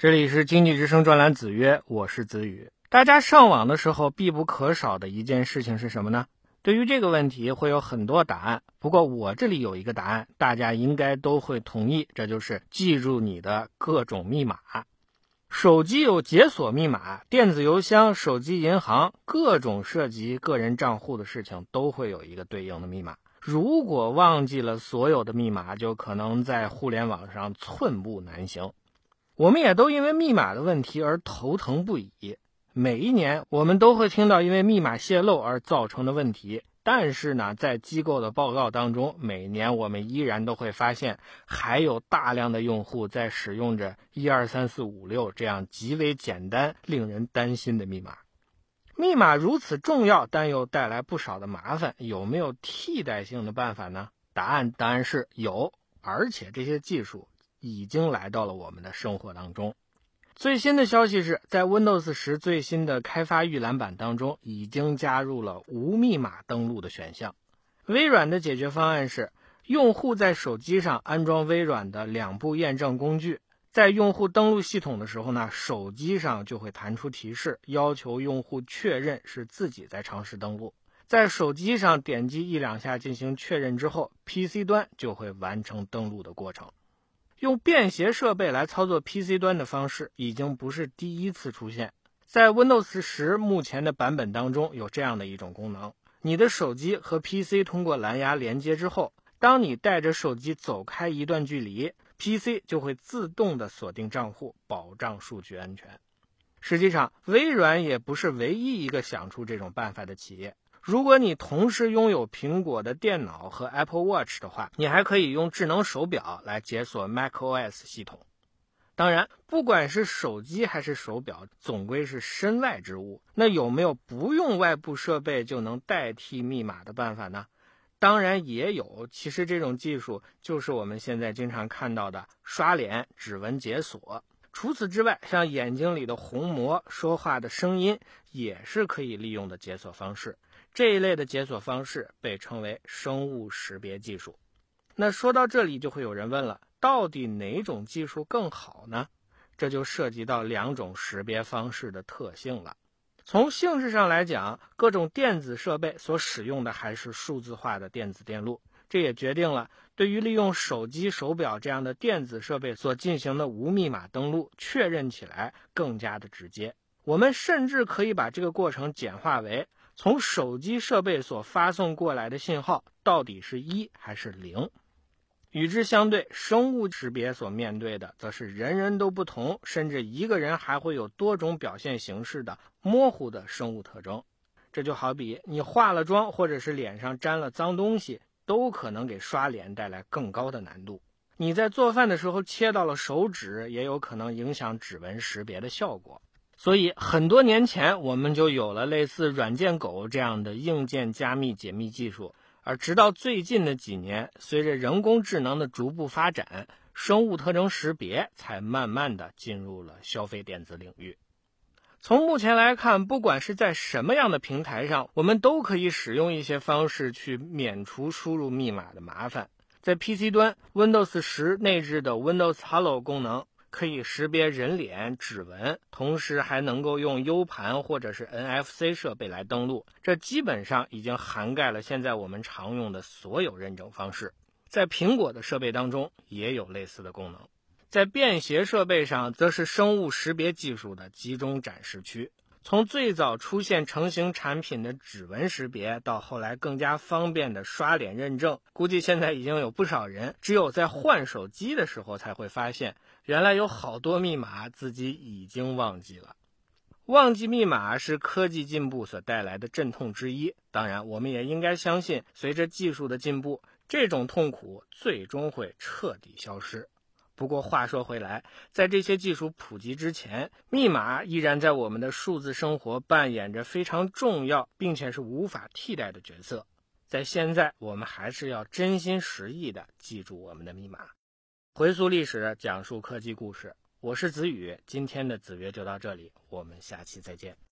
这里是经济之声专栏子曰，我是子宇。大家上网的时候必不可少的一件事情是什么呢？对于这个问题会有很多答案，不过我这里有一个答案，大家应该都会同意，这就是记住你的各种密码。手机有解锁密码，电子邮箱、手机银行，各种涉及个人账户的事情都会有一个对应的密码。如果忘记了所有的密码，就可能在互联网上寸步难行。我们也都因为密码的问题而头疼不已。每一年，我们都会听到因为密码泄露而造成的问题。但是呢，在机构的报告当中，每年我们依然都会发现，还有大量的用户在使用着一二三四五六这样极为简单、令人担心的密码。密码如此重要，但又带来不少的麻烦，有没有替代性的办法呢？答案当然是有，而且这些技术已经来到了我们的生活当中。最新的消息是在 Windows 十最新的开发预览版当中，已经加入了无密码登录的选项。微软的解决方案是，用户在手机上安装微软的两步验证工具，在用户登录系统的时候呢，手机上就会弹出提示，要求用户确认是自己在尝试登录。在手机上点击一两下进行确认之后，PC 端就会完成登录的过程。用便携设备来操作 PC 端的方式已经不是第一次出现，在 Windows 十目前的版本当中有这样的一种功能：你的手机和 PC 通过蓝牙连接之后，当你带着手机走开一段距离，PC 就会自动的锁定账户，保障数据安全。实际上，微软也不是唯一一个想出这种办法的企业。如果你同时拥有苹果的电脑和 Apple Watch 的话，你还可以用智能手表来解锁 macOS 系统。当然，不管是手机还是手表，总归是身外之物。那有没有不用外部设备就能代替密码的办法呢？当然也有。其实这种技术就是我们现在经常看到的刷脸指纹解锁。除此之外，像眼睛里的虹膜、说话的声音，也是可以利用的解锁方式。这一类的解锁方式被称为生物识别技术。那说到这里，就会有人问了：到底哪种技术更好呢？这就涉及到两种识别方式的特性了。从性质上来讲，各种电子设备所使用的还是数字化的电子电路，这也决定了对于利用手机、手表这样的电子设备所进行的无密码登录，确认起来更加的直接。我们甚至可以把这个过程简化为。从手机设备所发送过来的信号到底是一还是零？与之相对，生物识别所面对的则是人人都不同，甚至一个人还会有多种表现形式的模糊的生物特征。这就好比你化了妆，或者是脸上沾了脏东西，都可能给刷脸带来更高的难度。你在做饭的时候切到了手指，也有可能影响指纹识别的效果。所以很多年前，我们就有了类似“软件狗”这样的硬件加密解密技术，而直到最近的几年，随着人工智能的逐步发展，生物特征识别才慢慢的进入了消费电子领域。从目前来看，不管是在什么样的平台上，我们都可以使用一些方式去免除输入密码的麻烦。在 PC 端，Windows 十内置的 Windows Hello 功能。可以识别人脸、指纹，同时还能够用 U 盘或者是 NFC 设备来登录。这基本上已经涵盖了现在我们常用的所有认证方式。在苹果的设备当中也有类似的功能。在便携设备上，则是生物识别技术的集中展示区。从最早出现成型产品的指纹识别，到后来更加方便的刷脸认证，估计现在已经有不少人只有在换手机的时候才会发现，原来有好多密码自己已经忘记了。忘记密码是科技进步所带来的阵痛之一，当然，我们也应该相信，随着技术的进步，这种痛苦最终会彻底消失。不过话说回来，在这些技术普及之前，密码依然在我们的数字生活扮演着非常重要并且是无法替代的角色。在现在，我们还是要真心实意的记住我们的密码。回溯历史，讲述科技故事，我是子宇。今天的子曰就到这里，我们下期再见。